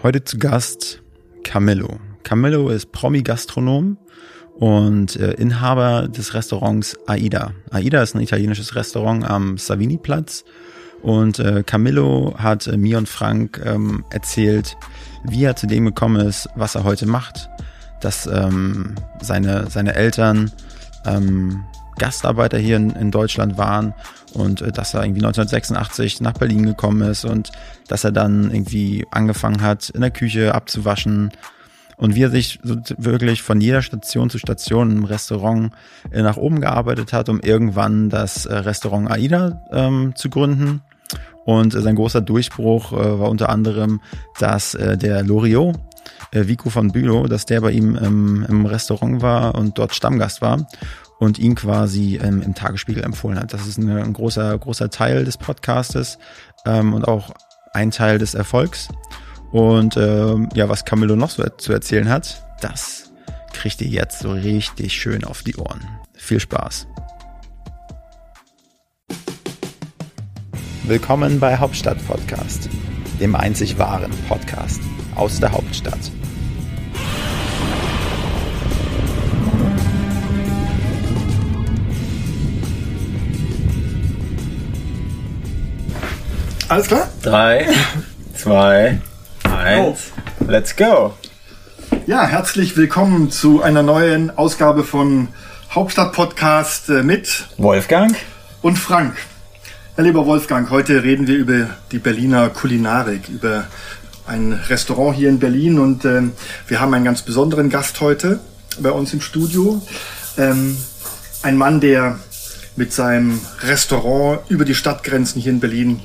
Heute zu Gast Camillo. Camillo ist Promi-Gastronom und äh, Inhaber des Restaurants Aida. Aida ist ein italienisches Restaurant am Savini-Platz und äh, Camillo hat äh, mir und Frank ähm, erzählt, wie er zu dem gekommen ist, was er heute macht, dass ähm, seine, seine Eltern ähm, Gastarbeiter hier in, in Deutschland waren und äh, dass er irgendwie 1986 nach Berlin gekommen ist und dass er dann irgendwie angefangen hat, in der Küche abzuwaschen und wie er sich so wirklich von jeder Station zu Station im Restaurant äh, nach oben gearbeitet hat, um irgendwann das äh, Restaurant Aida ähm, zu gründen. Und äh, sein großer Durchbruch äh, war unter anderem, dass äh, der Loriot, äh, Vico von Bülow, dass der bei ihm ähm, im Restaurant war und dort Stammgast war und ihn quasi ähm, im Tagesspiegel empfohlen hat. Das ist eine, ein großer, großer Teil des Podcastes ähm, und auch ein Teil des Erfolgs. Und ähm, ja, was Camillo noch so zu erzählen hat, das kriegt ihr jetzt so richtig schön auf die Ohren. Viel Spaß. Willkommen bei Hauptstadt Podcast, dem einzig wahren Podcast aus der Hauptstadt. Alles klar? Drei, zwei, eins, let's go. Ja, herzlich willkommen zu einer neuen Ausgabe von Hauptstadt Podcast äh, mit Wolfgang und Frank. Ja, lieber Wolfgang, heute reden wir über die Berliner Kulinarik, über ein Restaurant hier in Berlin und ähm, wir haben einen ganz besonderen Gast heute bei uns im Studio. Ähm, ein Mann, der mit seinem Restaurant über die Stadtgrenzen hier in Berlin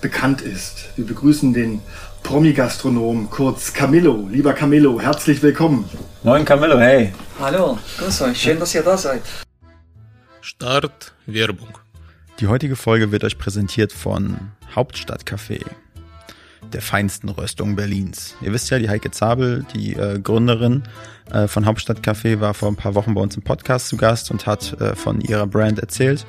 bekannt ist. Wir begrüßen den Promi-Gastronom, kurz Camillo. Lieber Camillo, herzlich willkommen. Moin Camillo, hey. Hallo, grüß euch, schön, dass ihr da seid. Start Werbung. Die heutige Folge wird euch präsentiert von Hauptstadtcafé, der feinsten Röstung Berlins. Ihr wisst ja, die Heike Zabel, die äh, Gründerin äh, von Hauptstadtcafé, war vor ein paar Wochen bei uns im Podcast zu Gast und hat äh, von ihrer Brand erzählt.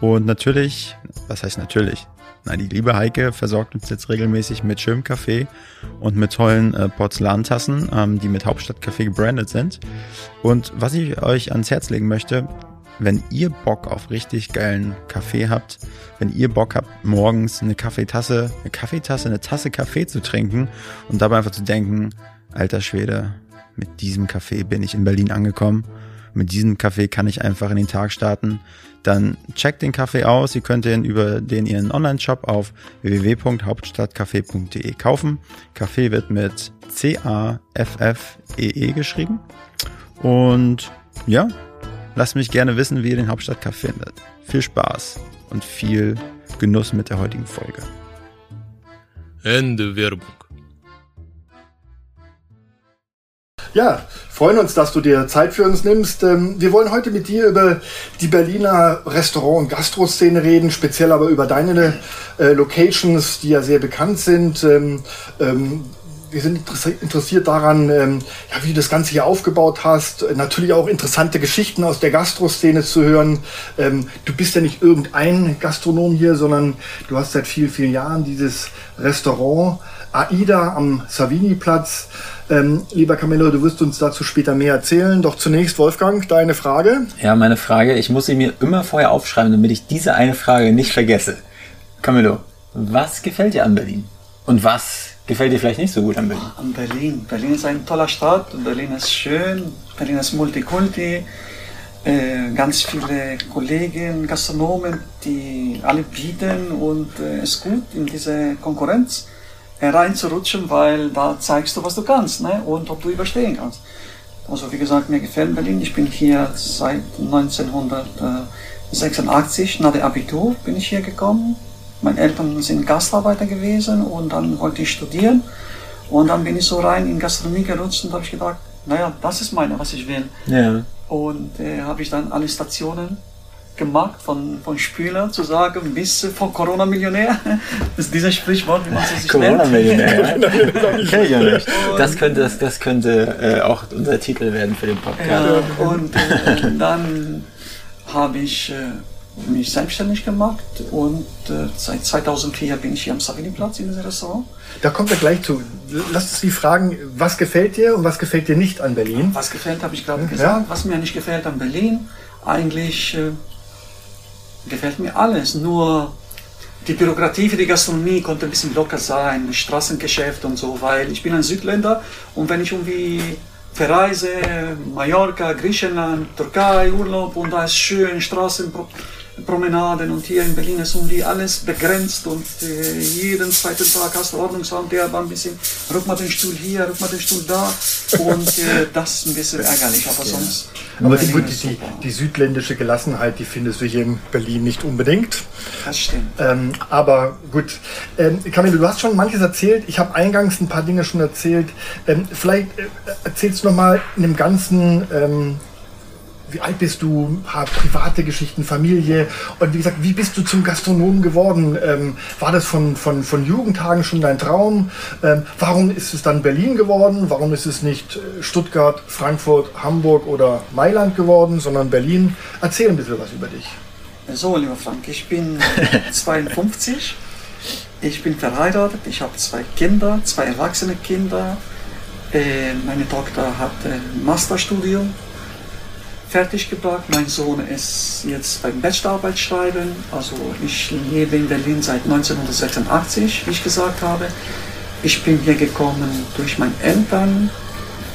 Und natürlich, was heißt natürlich? Nein, die liebe Heike versorgt uns jetzt regelmäßig mit schönem Kaffee und mit tollen äh, Porzellantassen, ähm, die mit Hauptstadtcafé gebrandet sind. Und was ich euch ans Herz legen möchte, wenn ihr Bock auf richtig geilen Kaffee habt, wenn ihr Bock habt, morgens eine Kaffeetasse, eine Kaffeetasse, eine Tasse Kaffee zu trinken und dabei einfach zu denken, alter Schwede, mit diesem Kaffee bin ich in Berlin angekommen. Mit diesem Kaffee kann ich einfach in den Tag starten. Dann checkt den Kaffee aus. Ihr könnt ihn über den ihren Online-Shop auf www.hauptstadtcafé.de kaufen. Kaffee wird mit C-A-F-F-E-E -E geschrieben. Und ja, lasst mich gerne wissen, wie ihr den Hauptstadtcafé findet. Viel Spaß und viel Genuss mit der heutigen Folge. Ende Werbung. Ja, freuen uns, dass du dir Zeit für uns nimmst. Ähm, Wir wollen heute mit dir über die Berliner Restaurant- und Gastroszene reden, speziell aber über deine äh, Locations, die ja sehr bekannt sind. Ähm, ähm, Wir sind interess- interessiert daran, ähm, ja, wie du das Ganze hier aufgebaut hast. Natürlich auch interessante Geschichten aus der Gastroszene zu hören. Ähm, Du bist ja nicht irgendein Gastronom hier, sondern du hast seit vielen, vielen Jahren dieses Restaurant AIDA am Savini-Platz. Ähm, lieber Camillo, du wirst uns dazu später mehr erzählen. Doch zunächst, Wolfgang, deine Frage. Ja, meine Frage, ich muss sie mir immer vorher aufschreiben, damit ich diese eine Frage nicht vergesse. Camillo, was gefällt dir an Berlin? Und was gefällt dir vielleicht nicht so gut an Berlin? An Berlin. Berlin ist eine tolle Stadt, Berlin ist schön, Berlin ist Multikulti, äh, ganz viele Kollegen, Gastronomen, die alle bieten und äh, es ist gut in diese Konkurrenz äh, reinzurutschen, weil da zeigst du, was du kannst ne? und ob du überstehen kannst. Also wie gesagt, mir gefällt Berlin. Ich bin hier seit 1986, nach dem Abitur bin ich hier gekommen. Meine Eltern sind Gastarbeiter gewesen und dann wollte ich studieren. Und dann bin ich so rein in Gastronomie gerutscht und habe ich gedacht, naja, das ist meine, was ich will. Ja. Und äh, habe ich dann alle Stationen gemacht, von, von Spüler zu sagen, bis äh, von Corona-Millionär. Das ist dieser Sprichwort, wie man es sich nennt. Corona-Millionär, ja? Kenn ich ja nicht. Das könnte, das, das könnte äh, auch unser Titel werden für den Podcast. Ja, und äh, dann habe ich äh, mich selbstständig gemacht und äh, seit 2004 bin ich hier am Savini-Platz in diesem Restaurant. Da kommen wir gleich zu. Lass uns die fragen, was gefällt dir und was gefällt dir nicht an Berlin? Was gefällt, habe ich gerade Ja. gesagt. Was mir nicht gefällt an Berlin, eigentlich äh, gefällt mir alles. Nur die Bürokratie für die Gastronomie konnte ein bisschen locker sein, Straßengeschäft und so, weil ich bin ein Südländer und wenn ich irgendwie verreise, Mallorca, Griechenland, Türkei, Urlaub und da ist schön, Straßenpromenaden und hier in Berlin ist irgendwie alles begrenzt und äh, jeden zweiten Tag hast du Ordnungsamt, der war ein bisschen, rück mal den Stuhl hier, rück mal den Stuhl da und äh, das ist ein bisschen ärgerlich, aber sonst. Aber die, die, die, südländische Gelassenheit, die findest du hier in Berlin nicht unbedingt. Das stimmt. Ähm, aber gut. Ähm, Camille, du hast schon manches erzählt. Ich habe eingangs ein paar Dinge schon erzählt. Ähm, vielleicht äh, erzählst du noch mal in dem Ganzen, ähm, wie alt bist du, private Geschichten, Familie und wie gesagt, wie bist du zum Gastronomen geworden? Ähm, war das von, von, von Jugendtagen schon dein Traum? Ähm, warum ist es dann Berlin geworden? Warum ist es nicht äh, Stuttgart, Frankfurt, Hamburg oder Mailand geworden, sondern Berlin? Erzähl ein bisschen was über dich. So, lieber Frank, ich bin 52. Ich bin verheiratet. Ich habe zwei Kinder, zwei erwachsene Kinder. Äh, meine Tochter hat ein Masterstudium fertiggebracht. Mein Sohn ist jetzt beim Bachelorarbeit schreiben. Also ich lebe in Berlin seit 1986, wie ich gesagt habe. Ich bin hier gekommen durch meine Eltern,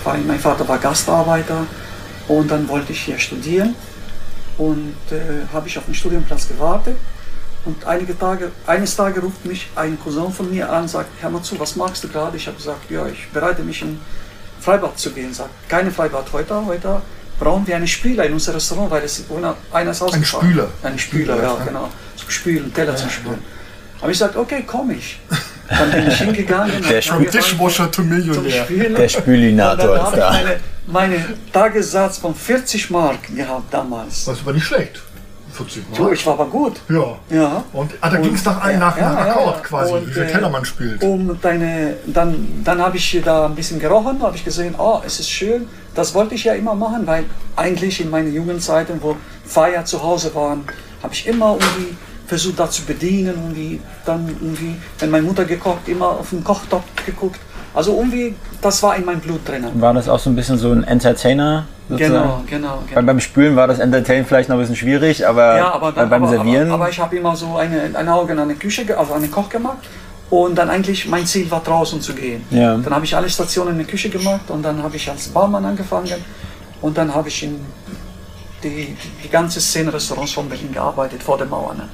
weil mein Vater war Gastarbeiter und dann wollte ich hier studieren und äh, habe ich auf den Studienplatz gewartet. Und einige Tage, eines Tages ruft mich ein Cousin von mir an, sagt, hör mal zu, was magst du gerade? Ich habe gesagt, ja, ich bereite mich in Freibad zu gehen. Sagt, keine Freibad heute, heute brauchen wir einen Spüler in unser Restaurant, weil es ohne einer ist ausgefallen. Spüler. Ein Spüler, Spüler, ja, ja. genau. Zum Spülen, Teller zum Spülen. Habe ich gesagt, okay, komm ich. Dann bin ich hingegangen. Der From Dishwasher to zum Millionär. Spülen. Der Spülinator ist habe da. ich meine, meine Tagessatz von 40 Mark gehabt damals. Das war nicht schlecht. 40 So, Mal. ich war aber gut. Ja. Ja. Und ah, da ging es nach, ja, nach, ja, nach ja, Akkord ja. quasi, Und, wie viel äh, Teller man spielt. Um deine, dann, dann habe ich da ein bisschen gerochen, habe ich gesehen, oh, es ist schön. Das wollte ich ja immer machen, weil eigentlich in meinen Jugendzeiten, wo Feier zu Hause waren, habe ich immer irgendwie versucht, da zu bedienen. Irgendwie dann irgendwie, wenn meine Mutter gekocht, immer auf den Kochtopf geguckt. Also irgendwie, das war in meinem Blut drin. War das auch so ein bisschen so ein Entertainer? sozusagen? Genau, genau, Weil genau. beim Spülen war das Entertain vielleicht noch ein bisschen schwierig, aber, Ja, aber, dann, beim aber, Servieren. Aber, aber ich habe immer so eine, ein Auge an eine Küche, also an den Koch gemacht. Und dann eigentlich mein Ziel war draußen zu gehen. Ja. Dann habe ich alle Stationen in der Küche gemacht und dann habe ich als Barmann angefangen und dann habe ich in die, die ganze Szene Restaurants von Berlin gearbeitet vor der Mauer. Ne?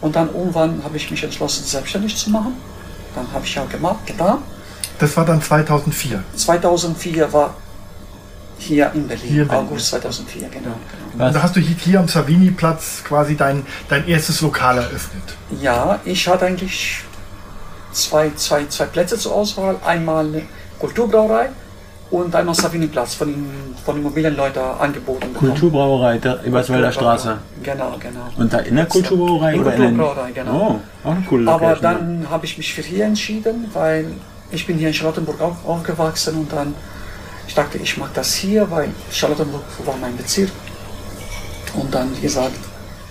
Und dann irgendwann habe ich mich entschlossen, selbstständig zu machen. Dann habe ich ja gemacht, getan. Das war dann 2004. 2004 war hier in Berlin, Hier in Berlin. August 2004, genau. genau. Und da hast du hier, hier am Savini-Platz quasi dein, dein erstes Lokal eröffnet. Ja, ich hatte eigentlich zwei, zwei, zwei Plätze zur Auswahl. Einmal Kulturbrauerei und einmal Savini-Platz von den, von Immobilienleuten angeboten bekommen. Kulturbrauerei, der Eberswalder Straße. Genau, genau. Und da in der Kulturbrauerei? In oder Kulturbrauerei, genau. Oh, auch eine coole Aber Location. dann habe ich mich für hier entschieden, weil ich bin hier in Charlottenburg auf, aufgewachsen und dann, ich dachte, ich mag das hier, weil Charlottenburg war mein Bezirk. Und dann, wie gesagt,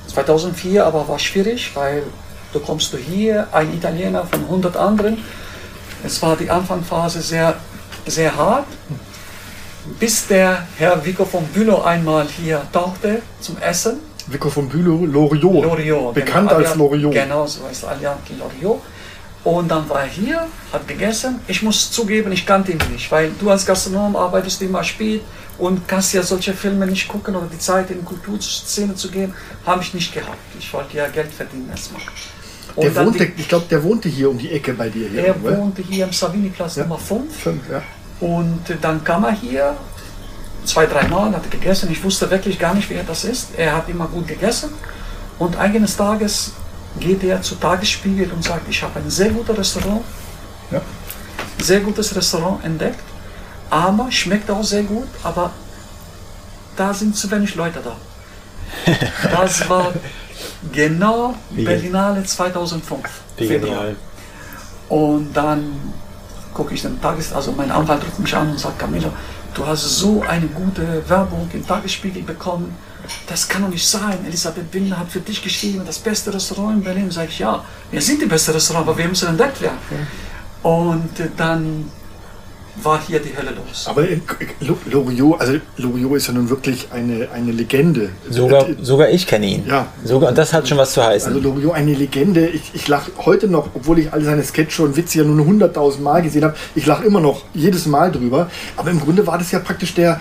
2004 aber war schwierig, weil du kommst du hier, ein Italiener von 100 anderen. Es war die Anfangsphase sehr, sehr hart, bis der Herr Vico von Bülow einmal hier tauchte zum Essen. Vico von Bülow, Loriot. Loriot. Bekannt genau. als Loriot. Genau, so heißt Alias Loriot. Und dann war er hier, hat gegessen. Ich muss zugeben, ich kannte ihn nicht, weil du als Gastronom arbeitest immer spät und kannst ja solche Filme nicht gucken oder die Zeit in die Kulturszene zu gehen, habe ich nicht gehabt. Ich wollte ja Geld verdienen erstmal. Und Der wohnte, ich glaube, der wohnte hier um die Ecke bei dir. Hier, er oder? wohnte hier am Savini-Platz Ja. Nummer 5. Fünf, ja. Und dann kam er hier, zwei, drei Mal, hat gegessen. Ich wusste wirklich gar nicht, wer das ist. Er hat immer gut gegessen. Und eines Tages geht er zu Tagesspiegel und sagt, ich habe ein sehr gutes Restaurant, Ja. sehr gutes Restaurant entdeckt, aber schmeckt auch sehr gut, aber da sind zu wenig Leute da. Das war genau Wie- Berlinale 2005. Wie Februar. genial. Und dann gucke ich den Tages, also mein Anwalt ruft mich an und sagt, Camilo, du hast so eine gute Werbung im Tagesspiegel bekommen. Das kann doch nicht sein. Elisabeth Binder hat für dich geschrieben, das beste Restaurant in Berlin. Sag ich, ja, wir sind die beste Restaurant, aber wir müssen entdeckt werden. Und äh, dann war hier die Hölle los. Aber äh, Lo- Loriot, also Loriot ist ja nun wirklich eine, eine Legende. Sogar, Äh, sogar ich kenne ihn. Ja. Sogar, und das hat schon was zu heißen. Also Loriot eine Legende. Ich, ich lache heute noch, obwohl ich alle seine Sketche und Witze ja nur hunderttausend Mal gesehen habe, ich lache immer noch jedes Mal drüber. Aber im Grunde war das ja praktisch der,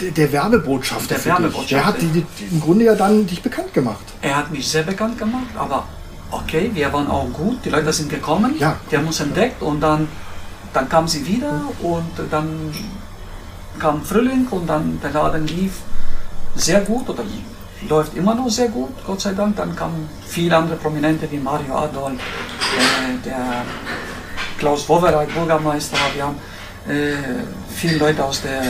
der, der Werbebotschafter. Der für dich. Werbebotschafter. Der hat die, die, im Grunde ja dann dich bekannt gemacht. Er hat mich sehr bekannt gemacht, aber okay, wir waren auch gut, die Leute sind gekommen, Ja. die haben uns entdeckt und dann, dann kamen sie wieder und dann kam Frühling und dann der Laden lief sehr gut oder läuft immer noch sehr gut, Gott sei Dank. Dann kamen viele andere Prominente wie Mario Adol, äh, der Klaus Wowereit, Bürgermeister, wir haben äh, viele Leute aus der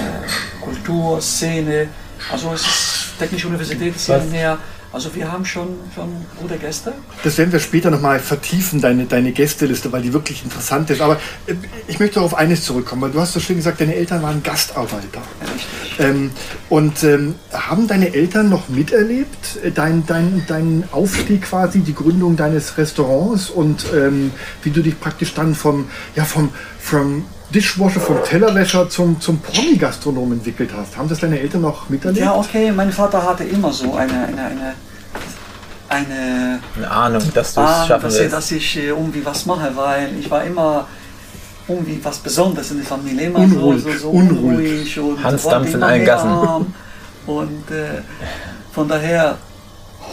Kulturszene, also es ist Technische Universität ist hier näher. Also wir haben schon, schon gute Gäste. Das werden wir später nochmal vertiefen, deine, deine Gästeliste, weil die wirklich interessant ist. Aber äh, ich möchte auf eines zurückkommen, weil du hast so schön gesagt, deine Eltern waren Gastarbeiter. Richtig. Ähm, und ähm, haben deine Eltern noch miterlebt, äh, dein, dein, dein Aufstieg quasi, die Gründung deines Restaurants und ähm, wie du dich praktisch dann vom, ja, vom, vom Dishwasher, vom Tellerwäscher zum, zum Promi-Gastronom entwickelt hast? Haben das deine Eltern noch miterlebt? Ja, okay, mein Vater hatte immer so eine, eine, eine, eine Eine Ahnung, dass du es schaffen dass, ich- willst. dass ich äh, irgendwie was mache, weil ich war immer irgendwie was Besonderes in der Familie, immer Unruhig, so, so, so unruhig. unruhig und Hansdampf in allen Gassen. haben. Und äh, von daher,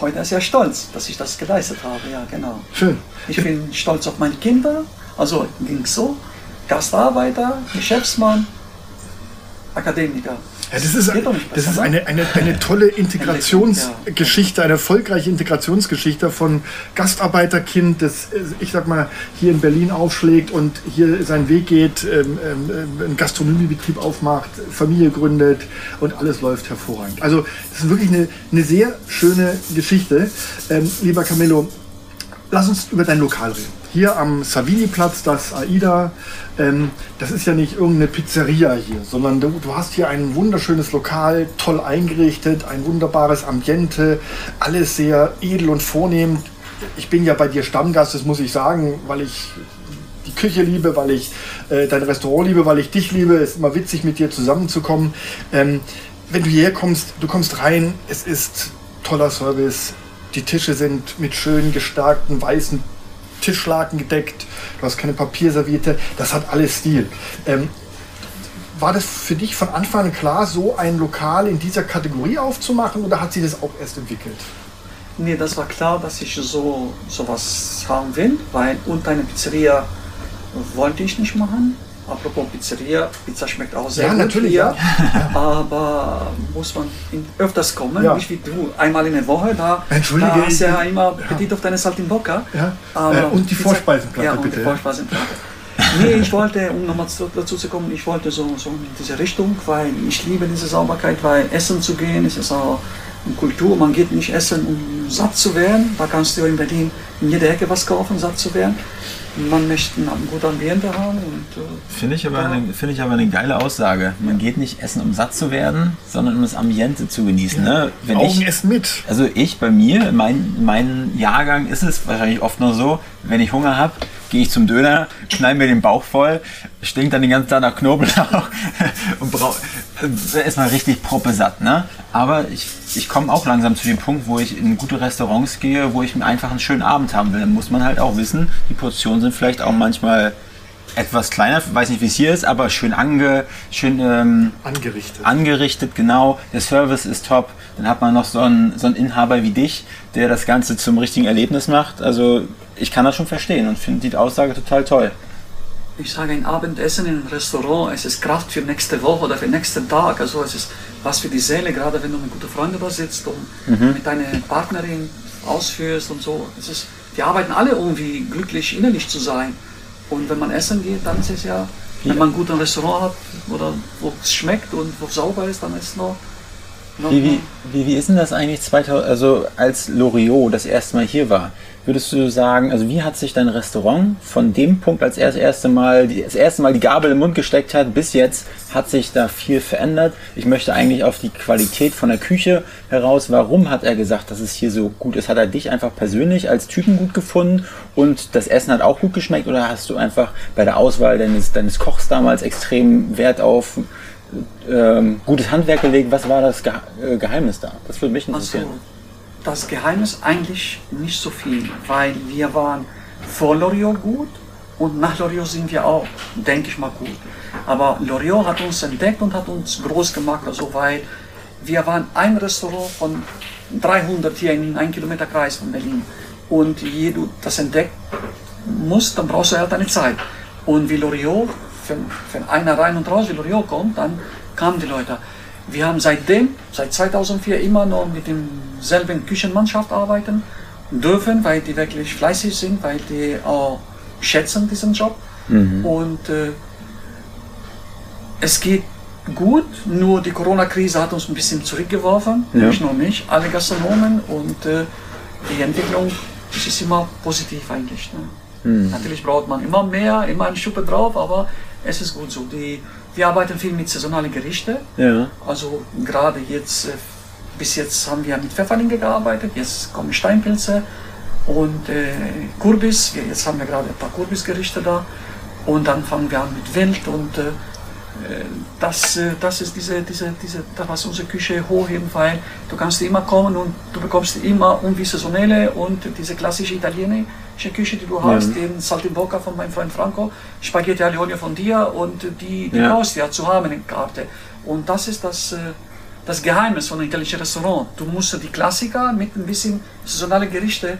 heute ist er stolz, dass ich das geleistet habe, ja genau. Schön. Ich bin stolz auf meine Kinder, also ging so, Gastarbeiter, Geschäftsmann, Akademiker. Ja, das ist, das ist ne? eine, eine, eine tolle Integrationsgeschichte, eine erfolgreiche Integrationsgeschichte von Gastarbeiterkind, das, äh, ich sag mal, hier in Berlin aufschlägt und hier seinen Weg geht, ähm, ähm, einen Gastronomiebetrieb aufmacht, Familie gründet und alles läuft hervorragend. Also, das ist wirklich eine, eine sehr schöne Geschichte. Ähm, lieber Camillo, Lass uns über dein Lokal reden. Hier am Savini-Platz, das AIDA, ähm, das ist ja nicht irgendeine Pizzeria hier, sondern du, du hast hier ein wunderschönes Lokal, toll eingerichtet, ein wunderbares Ambiente, alles sehr edel und vornehm. Ich bin ja bei dir Stammgast, das muss ich sagen, weil ich die Küche liebe, weil ich äh, dein Restaurant liebe, weil ich dich liebe. Es ist immer witzig, mit dir zusammenzukommen. Ähm, wenn du hierher kommst, du kommst rein, es ist toller Service. Die Tische sind mit schön gestarkten weißen Tischlaken gedeckt. Du hast keine Papierserviette. Das hat alles Stil. Ähm, war das für dich von Anfang an klar, so ein Lokal in dieser Kategorie aufzumachen oder hat sich das auch erst entwickelt? Nee, das war klar, dass ich so sowas haben will, weil und eine Pizzeria wollte ich nicht machen. Apropos Pizzeria, Pizza schmeckt auch sehr Ja, gut natürlich, hier, ja. aber muss man öfters kommen, Ja. nicht wie du, einmal in der Woche, da, Entschuldige, da hast du ja immer Appetit auf deine Saltimbocca. Ja. Äh, und die Pizza- Vorspeisenplatte, ja, und bitte. Die Vorspeisenplatte. nee, ich wollte, um nochmal zu, dazu zu kommen, ich wollte so, so in diese Richtung, weil ich liebe diese Sauberkeit, weil Essen zu gehen, ist auch eine Kultur. Man geht nicht essen, um satt zu werden. Da kannst du in Berlin in jeder Ecke was kaufen, satt zu werden. Man möchte ein gutes Ambiente haben und äh, Finde ich, aber eine, finde ich aber eine geile Aussage. Man geht nicht essen, um satt zu werden, sondern um das Ambiente zu genießen. Ne? Wenn Augen ich, essen mit. also ich bei mir, mein, mein Jahrgang ist es wahrscheinlich oft nur so, wenn ich Hunger habe, gehe ich zum Döner, knall mir den Bauch voll, stinkt dann den ganzen Tag nach Knoblauch und brauche erstmal richtig proppesatt. Ne? Aber ich, ich komme auch langsam zu dem Punkt, wo ich in gute Restaurants gehe, wo ich einfach einen schönen Abend haben will. Dann muss man halt auch wissen, die Portionen sind vielleicht auch manchmal etwas kleiner, weiß nicht wie es hier ist, aber schön ange, schön ähm, Angerichtet. angerichtet, genau. Der Service ist top. Dann hat man noch so einen, so einen Inhaber wie dich, der das Ganze zum richtigen Erlebnis macht. Also ich kann das schon verstehen und finde die Aussage total toll. ich sage, ein Abendessen in einem Restaurant, es ist Kraft für nächste Woche oder für nächsten Tag. Also es ist was für die Seele, gerade wenn du mit guten Freunden da sitzt und mit deiner Partnerin ausführst und so. Es ist, die arbeiten alle irgendwie glücklich, innerlich zu sein. Und wenn man essen geht, dann ist es ja, wenn man ein gutes Restaurant hat oder wo es schmeckt und wo es sauber ist, dann ist es noch Wie, wie, wie, wie ist denn das eigentlich 2000, also als Loriot das erste Mal hier war? Würdest du sagen, also wie hat sich dein Restaurant von dem Punkt, als er das erste Mal, die, das erste Mal die Gabel im Mund gesteckt hat, bis jetzt, hat sich da viel verändert? Ich möchte eigentlich auf die Qualität von der Küche heraus. Warum hat er gesagt, dass es hier so gut ist? Hat er dich einfach persönlich als Typen gut gefunden und das Essen hat auch gut geschmeckt oder hast du einfach bei der Auswahl deines, deines Kochs damals extrem Wert auf ähm, gutes Handwerk gelegt? Was war das Ge äh, Geheimnis da? Das würde mich interessieren. Also, das Geheimnis eigentlich nicht so viel, weil wir waren vor Loriot gut und nach Loriot sind wir auch, denke ich mal, gut. Aber Loriot hat uns entdeckt und hat uns groß gemacht, also weil wir waren ein Restaurant von 300 hier in einem Kilometer Kreis von Berlin. Und je du das entdeckt musst, dann brauchst du halt eine Zeit. Und wie Loriot, wenn, wenn einer rein und raus wie Loriot kommt, dann kamen die Leute. Wir haben seitdem, seit 2004 immer noch mit demselben Küchenmannschaft arbeiten dürfen, weil die wirklich fleißig sind, weil die auch schätzen diesen Job. Mhm. Und äh, es geht gut, nur die Corona-Krise hat uns ein bisschen zurückgeworfen, Ja. nicht nur mich, alle Gastronomen und äh, die Entwicklung ist immer positiv eigentlich. Ne? Natürlich braucht man immer mehr, immer eine Schuppe drauf, aber es ist gut so. Die, wir arbeiten viel mit saisonalen Gerichten. Ja. Also gerade jetzt, äh, bis jetzt haben wir mit Pfefferlinge gearbeitet, jetzt kommen Steinpilze und äh, Kürbis. Jetzt haben wir gerade ein paar Kürbisgerichte da und dann fangen wir an mit Wild und äh, das, äh, das ist diese, diese, diese, das was unsere Küche hochheben, weil du kannst immer kommen und du bekommst immer irgendwie saisonelle und diese klassische italienische Küche, die du hast, den Saltimbocca von meinem Freund Franco, Spaghetti alle Olio von dir und die, die Ja. brauchst ja zu haben in der Karte. Und das ist das, äh, das Geheimnis von einem italienischen Restaurant. Du musst die Klassiker mit ein bisschen saisonale Gerichte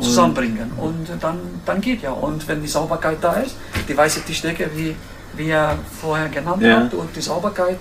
zusammenbringen und dann, dann geht ja. Und wenn die Sauberkeit da ist, die weiße Tischdecke, wie, wie er vorher genannt Ja. hat, und die Sauberkeit,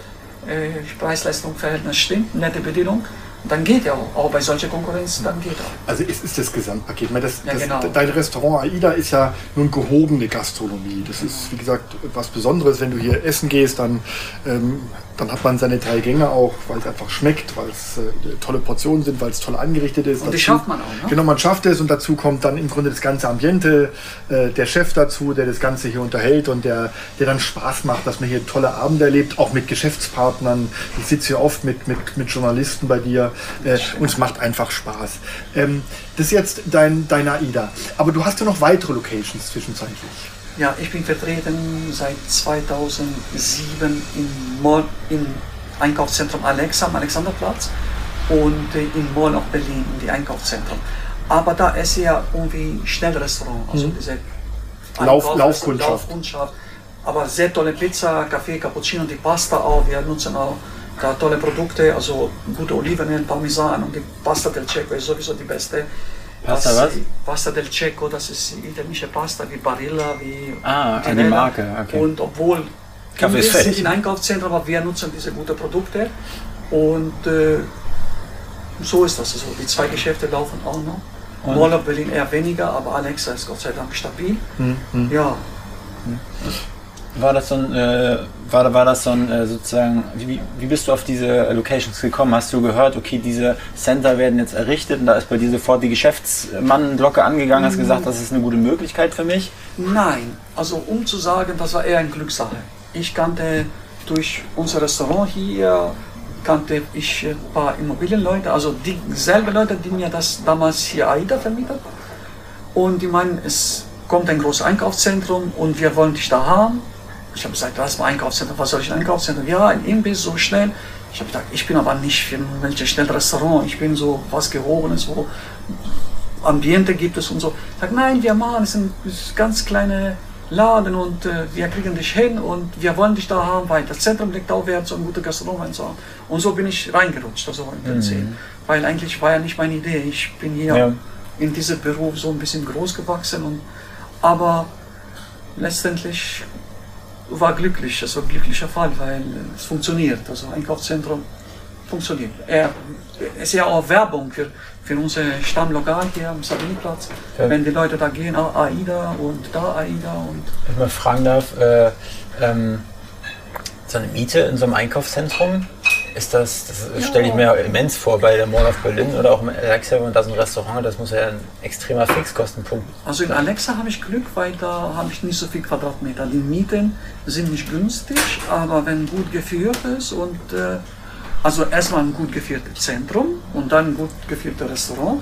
äh, Preis-Leistung-Verhältnis stimmt, nette Bedienung, dann geht ja auch. Auch bei solcher Konkurrenz, dann geht auch. Also es ist das Gesamtpaket. Das, Ja, das, genau. Dein Restaurant AIDA ist ja nun gehobene Gastronomie. Das ist, wie gesagt, was Besonderes. Wenn du hier essen gehst, dann, ähm, dann hat man seine drei Gänge auch, weil es einfach schmeckt, weil es äh, tolle Portionen sind, weil es toll angerichtet ist. Und Dazu- schafft man auch, ne? Genau, man schafft es und dazu kommt dann im Grunde das ganze Ambiente, äh, der Chef dazu, der das Ganze hier unterhält und der, der dann Spaß macht, dass man hier tolle Abende erlebt, auch mit Geschäftspartnern. Ich sitze hier oft mit, mit, mit Journalisten bei dir äh, und es macht einfach Spaß. Ähm, das ist jetzt dein, dein AIDA. Aber du hast ja noch weitere Locations zwischenzeitlich. Ja, ich bin vertreten seit 2007 im Mall, im Einkaufszentrum Alexa am Alexanderplatz und äh, im Mall of Berlin, in die Einkaufszentrum. Aber da ist ja irgendwie Schnellrestaurant, also diese Mhm. Lauf- Einkauf- Laufkundschaft. Laufkundschaft. Aber sehr tolle Pizza, Kaffee, Cappuccino, die Pasta auch. Wir nutzen auch da tolle Produkte, also gute Olivenöl, Parmesan und die Pasta del Cecco ist sowieso die beste. Pasta Das, was? Pasta del Cecco, das ist italienische Pasta wie Barilla, wie Ah, Tinella. Marke, okay. Und obwohl Kaffee ist wir fertig. sind in Einkaufszentren, aber wir nutzen diese guten Produkte. Und äh, so ist das. Also die zwei Geschäfte laufen auch noch. Mall of Berlin eher weniger, aber Alexa ist Gott sei Dank stabil. Mhm. Ja, War das so ein, äh, war, war das so ein äh, sozusagen, wie, wie bist du auf diese Locations gekommen? Hast du gehört, okay, diese Center werden jetzt errichtet und da ist bei dir sofort die Geschäftsmann-Glocke angegangen, hast gesagt, das ist eine gute Möglichkeit für mich? Nein, also um zu sagen, das war eher eine Glückssache. Ich kannte durch unser Restaurant hier, kannte ich ein paar Immobilienleute, also dieselben Leute, die mir das damals hier AIDA vermietet. Und die meinen, es kommt ein großes Einkaufszentrum und wir wollen dich da haben. Ich habe gesagt, was ist ein Einkaufszentrum? Was soll ich ein Einkaufszentrum? Ja, ein Imbiss, so schnell. Ich habe gesagt, ich bin aber nicht für ein welches Schnellrestaurant. Ich bin so was Gehobenes, wo Ambiente gibt es und so. Ich sage, nein, wir machen es ein ganz kleiner Laden und äh, wir kriegen dich hin und wir wollen dich da haben, weil das Zentrum liegt auch wert, so ein guter Gastronom zu haben. Und so bin ich reingerutscht, also im Prinzip. Weil eigentlich war ja nicht meine Idee. Ich bin hier Ja. in diesem Beruf so ein bisschen groß gewachsen und aber letztendlich war glücklich, war ein glücklicher Fall, weil es funktioniert. Also Einkaufszentrum funktioniert. Er, es ist ja auch Werbung für, für unser Stammlokal hier am Sabiniplatz. Ja. Wenn die Leute da gehen, ah, AIDA und da AIDA und Wenn mal fragen darf, äh, ähm, so eine Miete in so einem Einkaufszentrum, Ist das, das stelle ich mir immens vor bei der Mall of Berlin oder auch in Alexa, wenn man da so ein Restaurant hat, das muss ja ein extremer Fixkostenpunkt Also in Alexa habe ich Glück, weil da habe ich nicht so viel Quadratmeter. Die Mieten sind nicht günstig, aber wenn gut geführt ist und äh, also erstmal ein gut geführtes Zentrum und dann ein gut geführtes Restaurant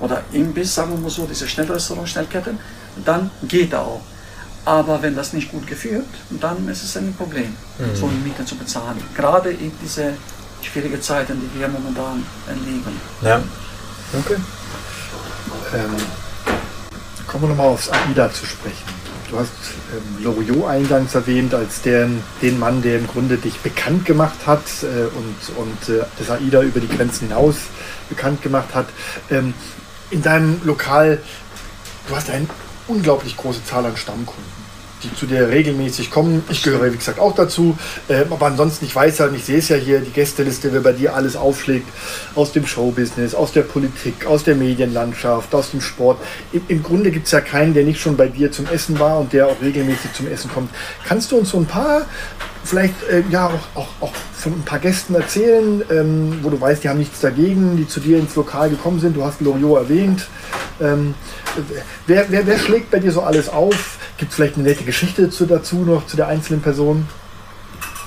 oder Imbiss, sagen wir mal so, diese Schnellrestaurant, Schnellketten, dann geht auch. Aber wenn das nicht gut geführt, dann ist es ein Problem, mhm. so eine Miete zu bezahlen. Gerade in diese schwierigen Zeiten, die wir momentan erleben. Ja. Okay. Ähm, kommen wir nochmal aufs AIDA zu sprechen. Du hast ähm, Loriot eingangs erwähnt als den, den Mann, der im Grunde dich bekannt gemacht hat äh, und, und äh, das AIDA über die Grenzen hinaus bekannt gemacht hat. Ähm, in deinem Lokal, du hast eine unglaublich große Zahl an Stammkunden die zu dir regelmäßig kommen. Ich gehöre, wie gesagt, auch dazu. Ähm, aber ansonsten, ich weiß ja, und ich sehe es ja hier, die Gästeliste, wer bei dir alles aufschlägt, aus dem Showbusiness, aus der Politik, aus der Medienlandschaft, aus dem Sport. Im, im Grunde gibt es ja keinen, der nicht schon bei dir zum Essen war und der auch regelmäßig zum Essen kommt. Kannst du uns so ein paar, vielleicht äh, ja auch, auch, auch von ein paar Gästen erzählen, ähm, wo du weißt, die haben nichts dagegen, die zu dir ins Lokal gekommen sind? Du hast Loriot erwähnt. Ähm, wer, wer, wer schlägt bei dir so alles auf? Gibt es vielleicht eine nette Geschichte zu, dazu noch, zu der einzelnen Person?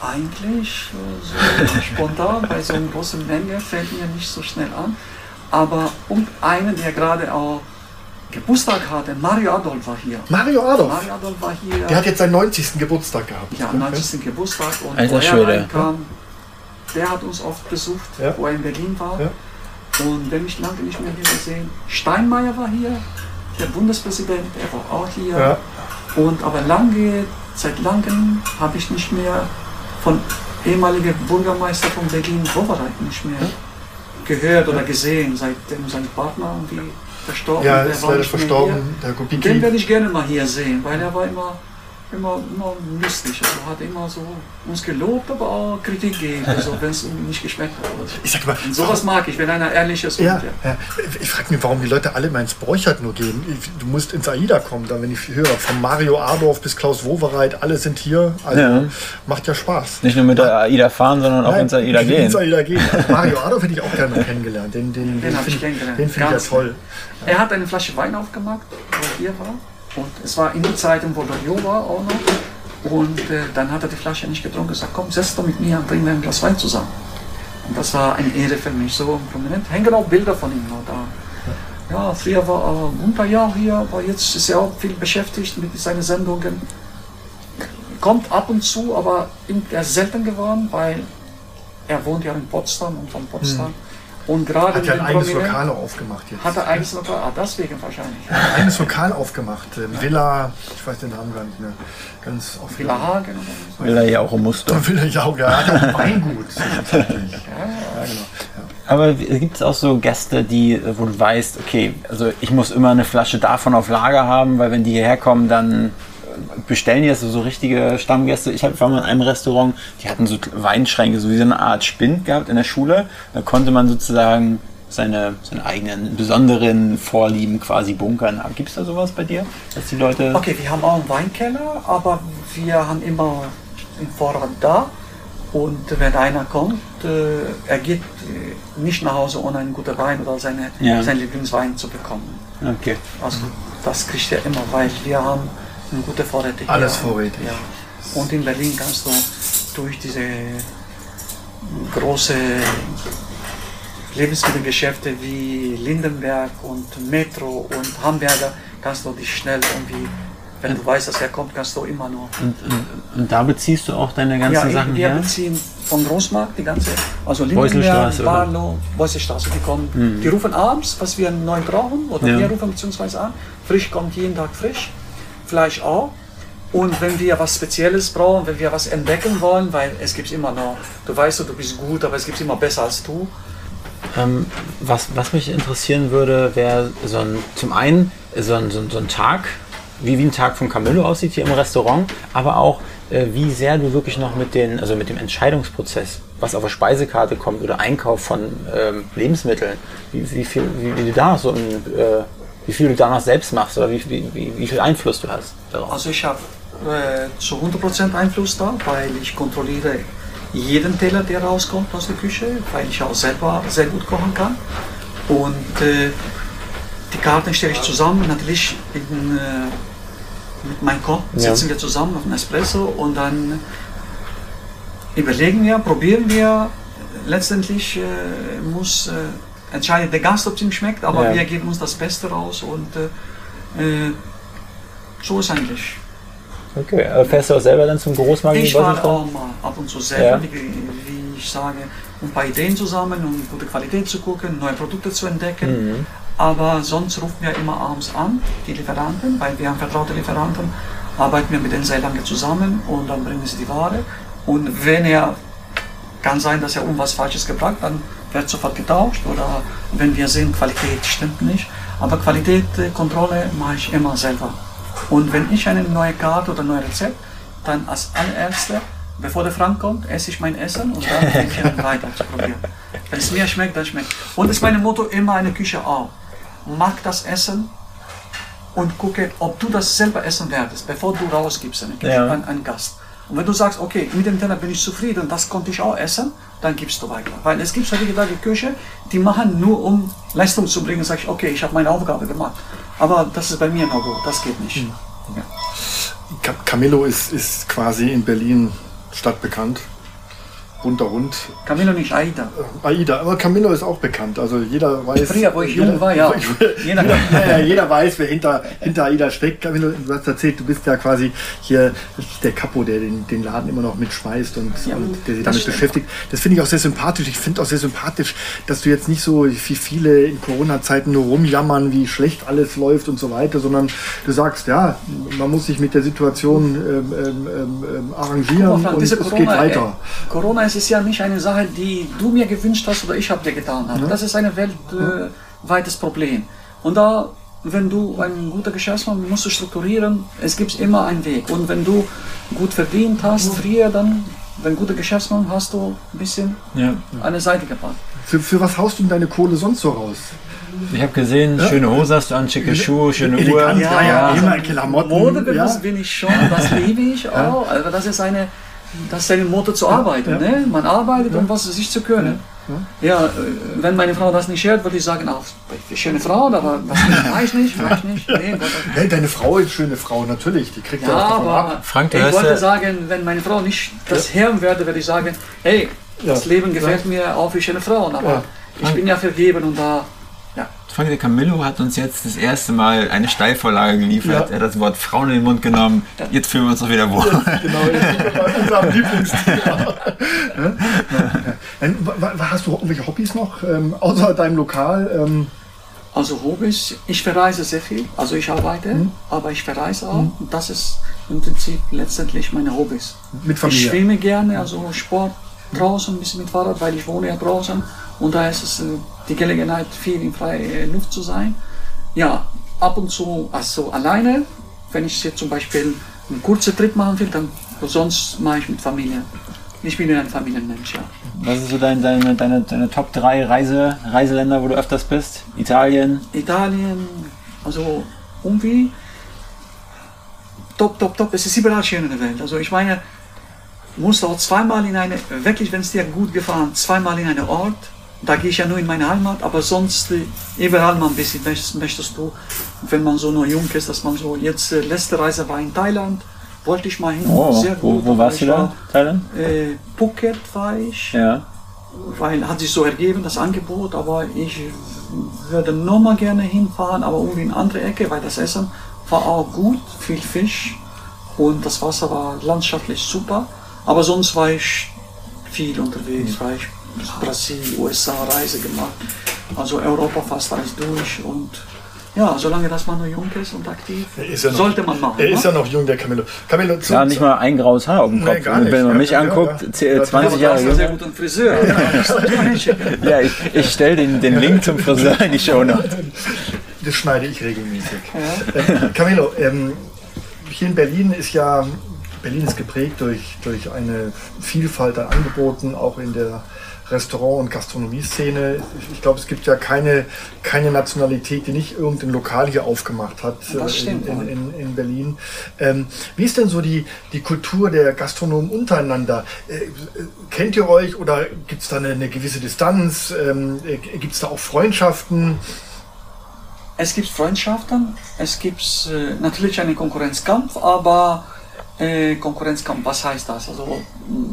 Eigentlich äh, so spontan, bei so einer großen Menge fällt mir nicht so schnell an. Aber um einen, der gerade auch Geburtstag hatte, Mario Adolf war hier. Mario Adolf? Mario Adolf war hier. Der hat jetzt seinen 90. Geburtstag gehabt. Ja, 90. Geburtstag. Und Alter wo er reinkam, der hat uns oft besucht, ja. wo er in Berlin war. Ja. Und wenn ich lange nicht mehr hier gesehen. Steinmeier war hier, der Bundespräsident, er war auch hier. Ja. Und aber lange, seit langem habe ich nicht mehr von ehemaliger Bürgermeister von Berlin Wowereit nicht mehr gehört oder gesehen, seitdem sein Partner irgendwie verstorben ist. Ja, ist leider verstorben, der Den werde ich gerne mal hier sehen, weil er war immer immer, immer lustig. Also hat immer so uns gelobt, aber auch Kritik gegeben, also wenn es ihm nicht geschmeckt hat. Ich sag mal, sowas mag ich, wenn einer ehrlich ist. Ja, ja. Ich frage mich, warum die Leute alle immer ins Bräuchert nur gehen. Du musst ins AIDA kommen, dann wenn ich höre, von Mario Adorf bis Klaus Wowereit, alle sind hier. Also ja. macht ja Spaß. Nicht nur mit der AIDA fahren, sondern auch Nein, ins AIDA gehen. Ins AIDA gehen. Also Mario Adorf hätte ich auch gerne kennengelernt. Den, den, den, den habe ich kennengelernt. Den finde ich ja toll. Er hat eine Flasche Wein aufgemacht, wo er hier war. Und es war in der Zeit, wo Loriot war auch noch. Und äh, dann hat er die Flasche nicht getrunken und gesagt, komm, setz doch mit mir und trinken wir ein Glas Wein zusammen. Und das war eine Ehre für mich, so prominent. Hängen auch Bilder von ihm noch da. Ja, früher war er ein paar Jahre hier, aber jetzt ist er auch viel beschäftigt mit seinen Sendungen. Kommt ab und zu, aber er ist selten geworden, weil er wohnt ja in Potsdam und von Potsdam. Hm und gerade hat ja ein eigenes Lokal aufgemacht jetzt. Hat er ein eigenes Lokal? Ah, deswegen wahrscheinlich. Hat ein eigenes Lokal aufgemacht. Ähm, Villa, ich weiß den Namen gar nicht mehr. Ganz auf Villa Hagen. Villa Jauche Muster. Villa Jauche, ja, hat Weingut. ja, ja, genau. Aber gibt es auch so Gäste, die, wo du weißt, okay, also ich muss immer eine Flasche davon auf Lager haben, weil wenn die hierher kommen, dann bestellen das so richtige Stammgäste. Ich war mal in einem Restaurant, die hatten so Weinschränke, so wie so eine Art Spind gehabt in der Schule. Da konnte man sozusagen seine, seine eigenen besonderen Vorlieben quasi bunkern. Gibt es da sowas bei dir, dass die Leute... Okay, wir haben auch einen Weinkeller, aber wir haben immer den Vorrat da. Und wenn einer kommt, äh, er geht äh, nicht nach Hause ohne einen guten Wein oder seine, ja. seinen Lieblingswein zu bekommen. Okay. Also das kriegt er immer, weil wir haben eine gute Vorräte hier. Alles Vorräte. Ja. Und in Berlin kannst du durch diese große Lebensmittelgeschäfte wie Lindenberg und Metro und Hamburger kannst du dich schnell irgendwie, wenn du weißt, dass er kommt, kannst du immer noch. Und, und, und da beziehst du auch deine ganzen ja, Sachen wir her? beziehen von Großmarkt die ganze, also Lindenberg, Barlow, Beuselstraße, die kommen, mhm. die rufen abends, was wir neu brauchen, oder ja. wir rufen beziehungsweise an, frisch kommt jeden Tag frisch. Fleisch auch. Und wenn wir was Spezielles brauchen, wenn wir was entdecken wollen, weil es gibt immer noch, du weißt, du bist gut, aber es gibt immer besser als du. Ähm, was, was mich interessieren würde, wäre so ein, zum einen so ein, so, ein, so ein Tag, wie, wie ein Tag von Camillo aussieht hier im Restaurant, aber auch äh, wie sehr du wirklich noch mit, den, also mit dem Entscheidungsprozess, was auf der Speisekarte kommt oder Einkauf von ähm, Lebensmitteln, wie, wie, viel, wie, wie du da so ein äh, wie viel du danach selbst machst oder wie, wie, wie viel Einfluss du hast darauf? Also ich habe äh, zu 100% Einfluss da, weil ich kontrolliere jeden Teller, der rauskommt aus der Küche, weil ich auch selber sehr gut kochen kann. Und äh, die Karten stelle ich zusammen, natürlich in, äh, mit meinem Koch sitzen wir zusammen auf einem Espresso und dann überlegen wir, probieren wir. Letztendlich äh, muss äh, entscheidet der Gast, ob es ihm schmeckt, aber Ja. wir geben uns das Beste raus und äh, äh, so ist eigentlich. Okay, aber fährst du auch selber dann zum Großmarkt? Ich fahre auch mal ab und zu selber, Ja. wie, wie ich sage, um ein paar Ideen zu sammeln, um gute Qualität zu gucken, neue Produkte zu entdecken. Mhm. Aber sonst rufen wir immer abends an, die Lieferanten, weil wir haben vertraute Lieferanten, arbeiten wir mit denen sehr lange zusammen und dann bringen sie die Ware. Und wenn er, kann sein, dass er um was Falsches gebracht, dann wird sofort getauscht oder wenn wir sehen, Qualität stimmt nicht. Aber Qualitätskontrolle mache ich immer selber. Und wenn ich eine neue Karte oder ein neues Rezept, dann als allererste, bevor der Frank kommt, esse ich mein Essen und dann gehe ich weiter zu probieren. Wenn es mir schmeckt, dann schmeckt. Und das ist mein Motto immer in der Küche auch. Mag das Essen und gucke, ob du das selber essen werdest, bevor du rausgibst an, Ja. an einen Gast. Und wenn du sagst, okay, mit dem Teller bin ich zufrieden, das konnte ich auch essen, dann gibst du weiter. Weil es gibt solche Tage Küche, die machen nur um Leistung zu bringen, sag ich, okay, ich habe meine Aufgabe gemacht. Aber das ist bei mir noch gut, das geht nicht. Ja. Ca- Camillo ist, ist quasi in Berlin stadtbekannt. Bunter Hund. Camillo nicht Aida. Aida, aber Camillo ist auch bekannt. Also jeder weiß. Früher, wo ich jeder, jung war, ja. Jeder, Jeder- ja, ja, jeder weiß, wer hinter, hinter Aida steckt. Camillo, du hast erzählt, du bist ja quasi hier der Capo, der den, den Laden immer noch mitschmeißt und, Ja, und der sich damit stimmt. beschäftigt. Das finde ich auch sehr sympathisch. Ich finde auch sehr sympathisch, dass du jetzt nicht so wie viele in Corona-Zeiten nur rumjammern, wie schlecht alles läuft und so weiter, sondern du sagst, ja, man muss sich mit der Situation ähm, ähm, ähm, ähm, arrangieren und es geht Corona, weiter. Ey, Corona es ist ja nicht eine Sache, die du mir gewünscht hast oder ich habe dir getan habe. Das ist ein weltweites Problem. Und da, wenn du ein guter Geschäftsmann musst du strukturieren, es gibt immer einen Weg. Und wenn du gut verdient hast, früher dann, wenn guter Geschäftsmann, hast du ein bisschen Ja. eine Seite gepackt. Für, für was haust du denn deine Kohle sonst so raus? Ich habe gesehen, schöne Hose hast du an, schicke Schuhe, schöne Uhr. Elegant, ja, ja, also immer Klamotten. Modebewusst ja. bin ich schon, das liebe ich auch. Also das ist eine, das ist ein Motto zu arbeiten. Ne? Man arbeitet, um was sich zu können. Ja, äh, wenn meine Frau das nicht hört, würde ich sagen, auch schöne Frau, aber ich nicht, ich nicht. Nee, Hey, deine Frau ist schöne Frau, natürlich. Die kriegt ja, ja, davon aber ab. Frank, ich wollte ja- sagen, wenn meine Frau nicht das hören würde, würde ich sagen, hey, das Ja. Leben gefällt mir auch für schöne Frauen, aber Ja. ich bin ja vergeben und da, ja. Frank de Camillo hat uns jetzt das erste Mal eine Steilvorlage geliefert. Ja. Er hat das Wort Frauen in den Mund genommen. Jetzt fühlen wir uns doch wieder wohl. Genau, jetzt sind wir bei unserem Lieblingsthema. Ja? Wa- Hast du irgendwelche Hobbys noch, ähm, außer deinem Lokal? Ähm, Also Hobbys, ich verreise sehr viel, also ich arbeite, Mhm. aber ich verreise auch. Und das ist im Prinzip letztendlich meine Hobbys. Mit Ich Familie? schwimme gerne, also Sport draußen, ein bisschen mit Fahrrad, weil ich wohne ja draußen. Und da ist es äh, die Gelegenheit, viel in freier Luft zu sein. Ja, ab und zu, also alleine, wenn ich jetzt zum Beispiel einen kurzen Trip machen will, dann sonst mache ich mit Familie. Ich bin ja ein Familienmensch, ja. Was ist so dein, deine, deine, deine Top 3 Reise, Reiseländer, wo du öfters bist? Italien? Italien, also irgendwie top, top, top. Es ist überall schön in der Welt. Also ich meine, musst auch zweimal in eine, wirklich, wenn es dir gut gefallen, zweimal in einen Ort. Da gehe ich ja nur in meine Heimat, aber sonst überall mal ein bisschen möchtest, möchtest du, wenn man so nur jung ist, dass man so, jetzt äh, letzte Reise war in Thailand, wollte ich mal hin, Oh, sehr wo, gut. wo aber warst du da? war, Thailand? Äh, Phuket war ich Ja. weil hat sich so ergeben, das Angebot, aber ich würde nochmal gerne hinfahren, aber irgendwie in andere Ecke, weil das Essen war auch gut, viel Fisch und das Wasser war landschaftlich super, aber sonst war ich viel unterwegs, war ich Brasilien, USA Reise gemacht, also Europa fast alles durch und ja, solange das man noch jung ist und aktiv, ist ja noch- sollte man machen. Er ist ne? ja noch jung, der Camillo. Camillo, zu, Ja, nicht mal ein graues Haar auf dem Nee, Kopf. gar nicht. Wenn man Ja, mich ja, anguckt, ja. zäh- Ja, 20 aber Jahre einen sehr guten Friseur. Ja, ich, ich stelle den, den Link zum Friseur in die Show Notes. das schneide ich regelmäßig. Äh, Camillo, ähm, hier in Berlin ist ja Berlin ist geprägt durch, durch eine Vielfalt an Angeboten, auch in der Restaurant- und Gastronomieszene. Ich, glaube, es gibt ja keine, keine Nationalität, die nicht irgendein Lokal hier aufgemacht hat Das äh, stimmt, in, in, in, in Berlin. Ähm, wie ist denn so die, die Kultur der Gastronomen untereinander? Äh, äh, kennt ihr euch oder gibt es da eine, eine gewisse Distanz? Ähm, äh, gibt es da auch Freundschaften? Es gibt Freundschaften, es gibt äh, natürlich einen Konkurrenzkampf, aber äh, Konkurrenzkampf, was heißt das? Also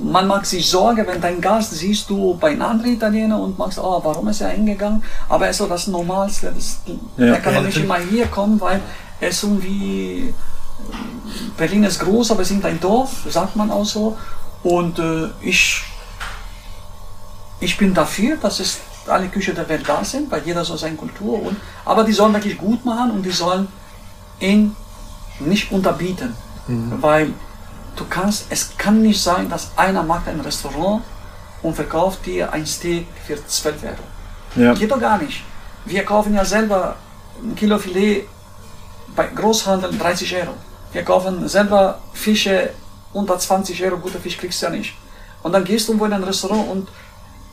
man mag sich sorgen, wenn dein Gast siehst du bei einem anderen Italiener und magst, oh, warum ist er hingegangen? Aber er ist so das Normalste, das, Ja. er kann doch nicht immer hier kommen, weil ist irgendwie, Berlin ist groß, aber es ist ein Dorf, sagt man auch so. Und äh, ich, ich bin dafür, dass es alle Küche der Welt da sind, weil jeder so seine Kultur und, aber die sollen wirklich gut machen und die sollen ihn nicht unterbieten, weil du kannst, es kann nicht sein, dass einer macht ein Restaurant und verkauft dir ein Steak für 12 Euro. Ja. Geht doch gar nicht. Wir kaufen ja selber ein Kilo Filet bei Großhandel 30 Euro. Wir kaufen selber Fische unter 20 Euro, guter Fisch kriegst du ja nicht. Und dann gehst du irgendwo in ein Restaurant und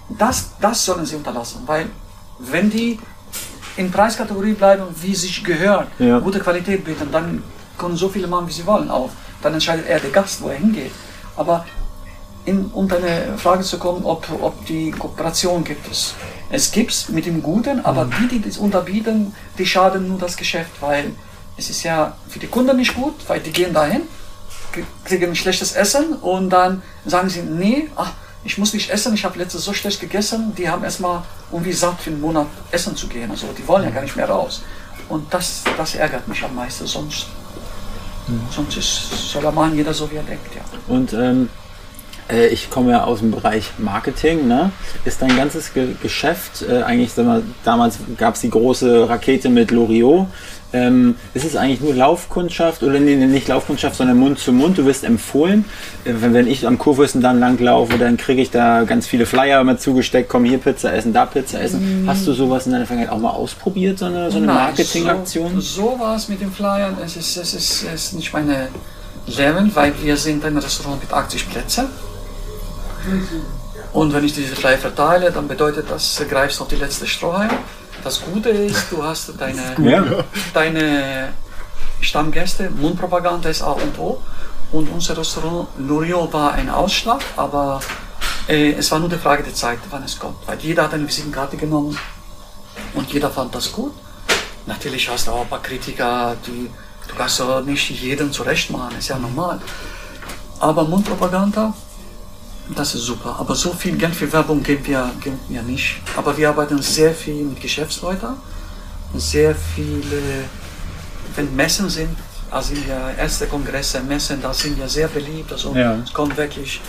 das, das sollen sie unterlassen, weil wenn die in Preiskategorie bleiben, wie sich gehört, Ja. gute Qualität bieten, dann können so viele machen, wie sie wollen auch. Dann entscheidet er, der Gast, wo er hingeht. Aber in, um deine Frage zu kommen, ob, ob die Kooperation gibt es. Es gibt es mit dem Guten, aber die, die das unterbieten, die schaden nur das Geschäft, weil es ist ja für die Kunden nicht gut, weil die gehen dahin, kriegen ein schlechtes Essen und dann sagen sie, nee, ach, ich muss nicht essen, ich habe letztes so schlecht gegessen, die haben erstmal irgendwie satt für einen Monat essen zu gehen. Also die wollen ja gar nicht mehr raus. Und das, das ärgert mich am meisten, sonst, sonst ist, soll er machen, jeder so wie er denkt, ja. Und ähm, äh, ich komme ja aus dem Bereich Marketing. Ne? Ist dein ganzes Ge Geschäft äh, eigentlich, sag mal, damals gab es die große Rakete mit Loriot. Ähm, ist es eigentlich nur Laufkundschaft oder nee, nicht Laufkundschaft, sondern Mund zu Mund? Du wirst empfohlen. Äh, wenn, wenn ich am Kurfürsten dann langlaufe, dann kriege ich da ganz viele Flyer immer zugesteckt, komm hier Pizza essen, da Pizza essen. Hast du sowas in deiner Vergangenheit auch mal ausprobiert, so eine, so eine Marketingaktion? So, so war es mit den Flyern. Es ist, es ist, es ist nicht meine Level, weil wir sind ein Restaurant mit 80 Plätzen. Und wenn ich diese Flyer verteile, dann bedeutet das, du greifst auf die letzte Strohhalm. Das Gute ist, du hast deine, Ja. deine Stammgäste, Mundpropaganda ist A und O. Und unser Restaurant Loriot war ein Ausschlag, aber äh, es war nur die Frage der Zeit, wann es kommt. Weil jeder hat eine Visitenkarte genommen und jeder fand das gut. Natürlich hast du auch ein paar Kritiker, die du kannst doch nicht jeden zurecht machen, ist ja normal. Aber Mundpropaganda, das ist super. Aber so viel Geld für Werbung geben wir, geben wir nicht. Aber wir arbeiten sehr viel mit Geschäftsleuten. Sehr viele, wenn Messen sind, da sind ja erste Kongresse, Messen, da sind wir sehr beliebt. Also Ja. es kommen wirklich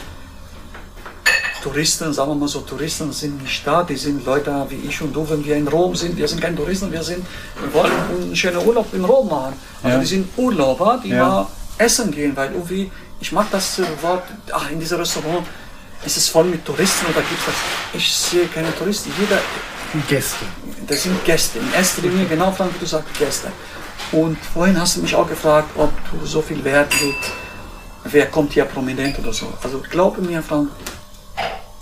Touristen, sagen wir mal so, Touristen sind nicht da, die sind Leute wie ich und du, wenn wir in Rom sind, wir sind keine Touristen, wir sind, wir wollen einen schönen Urlaub in Rom machen. Also Ja. die sind Urlauber, die Ja. mal essen gehen, weil irgendwie, ich mag das Wort, ach, in diesem Restaurant ist es voll mit Touristen oder gibt es, ich sehe keine Touristen, jeder, Gäste. das sind Gäste, in erster Linie, genau Frank, wie du sagst, Gäste. Und vorhin hast du mich auch gefragt, ob du so viel Wert legst, wer kommt hier prominent oder so. Also glaube mir, Frank,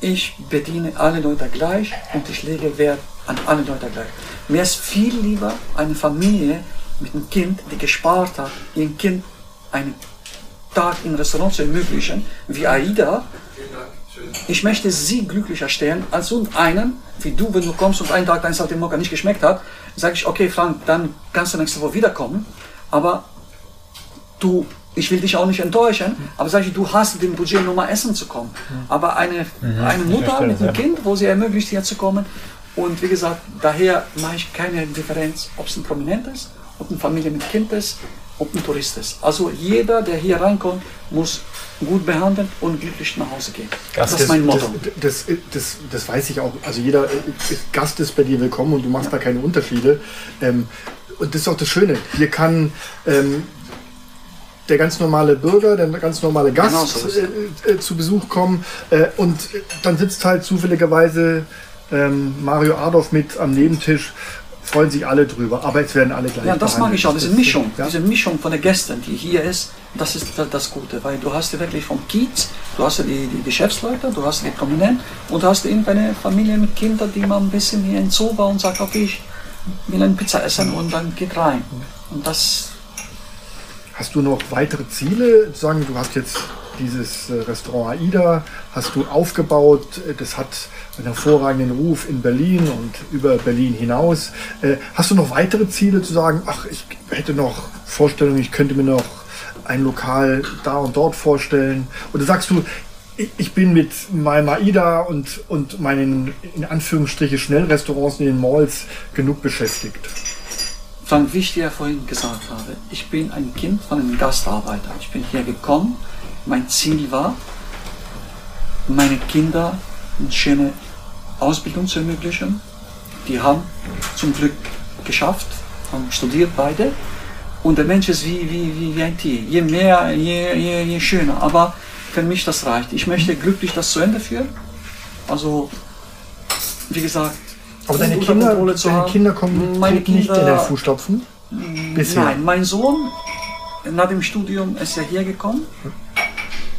ich bediene alle Leute gleich und ich lege Wert an alle Leute gleich. Mir ist viel lieber eine Familie mit einem Kind, die gespart hat, ihrem Kind einen Tag im Restaurant zu ermöglichen, wie Aida. Ich möchte sie glücklicher stellen als einen, wie du, wenn du kommst und einen Tag dein Saltimbocca nicht geschmeckt hat, sage ich, okay Frank, dann kannst du nächste Woche wiederkommen, aber du, ich will dich auch nicht enttäuschen, aber sag ich, du hast den Budget, nur mal essen zu kommen. Aber eine, eine Mutter mit einem Kind, wo sie ermöglicht, hier zu kommen. Und wie gesagt, daher mache ich keine Differenz, ob es ein Prominent ist, ob eine Familie mit Kind ist, ob ein Tourist ist. Also jeder, der hier reinkommt, muss gut behandelt und glücklich nach Hause gehen. Das, ist mein Motto. Das, das, das, das weiß ich auch. Also jeder Gast ist bei dir willkommen und du machst da keine Unterschiede. Ähm, und das ist auch das Schöne. Hier kann ähm, der ganz normale Bürger, der ganz normale Gast Genau so äh, äh, zu Besuch kommen äh, und dann sitzt halt zufälligerweise ähm, Mario Adolf mit am Nebentisch. Freuen sich alle drüber, aber es werden alle gleich Ja, das mag ich auch, diese Mischung, ja. diese Mischung von den Gästen, die hier ist, das ist da- das Gute, weil du hast wirklich vom Kiez, du hast die, die Geschäftsleute, du hast die Prominenten und du hast irgendeine Familie mit Kindern, die mal ein bisschen hier in Zoo war und sagt, okay, ich will eine Pizza essen und dann geht rein. Und das, Hast du noch weitere Ziele? Sagen, du hast jetzt dieses äh, Restaurant AIDA, hast du aufgebaut, äh, das hat einen hervorragenden Ruf in Berlin und über Berlin hinaus. Äh, Hast du noch weitere Ziele zu sagen, ach, ich hätte noch Vorstellungen, ich könnte mir noch ein Lokal da und dort vorstellen? Oder sagst du, ich- bin mit meinem AIDA und, und meinen in Anführungsstriche Schnellrestaurants in den Malls genug beschäftigt? Frank, wie ich dir vorhin gesagt habe, ich bin ein Kind von einem Gastarbeiter. Ich bin hier gekommen, mein Ziel war, meine Kinder eine schöne Ausbildung zu ermöglichen. Die haben zum Glück geschafft, haben studiert beide. Und der Mensch ist wie, wie, wie, wie ein Tier. Je mehr, je, je, je schöner. Aber für mich das reicht. Ich möchte glücklich das zu Ende führen. Also, wie gesagt, Aber deine Kinder, deine. Kinder kommen Meine treten nicht in Kinder- den Fußstapfen? Bisher. Nein, mein Sohn nach dem Studium ist er hier gekommen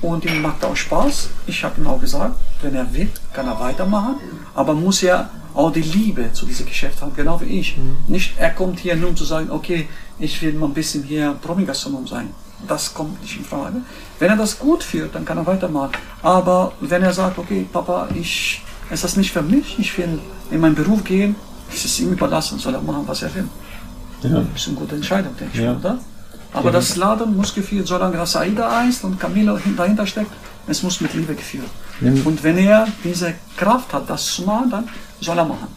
und ihm macht auch Spaß. Ich habe ihm auch gesagt, wenn er will, kann er weitermachen, aber muss ja auch die Liebe zu diesem Geschäft haben, genau wie ich. Nicht, er kommt hier nur um zu sagen, okay, ich will mal ein bisschen hier Promi-Gastronom sein. Das kommt nicht in Frage. Wenn er das gut führt, dann kann er weitermachen. Aber wenn er sagt, okay, Papa, ich, ist das nicht für mich, ich will in meinen Beruf gehen, ist es ihm überlassen, soll er machen, was er will. Das ist eine gute Entscheidung, denke ich, Ja. oder? Aber das Laden muss geführt, solange das Aida heißt und Camilo dahinter steckt, es muss mit Liebe geführt. Und wenn er diese Kraft hat, das zu machen, dann soll er machen.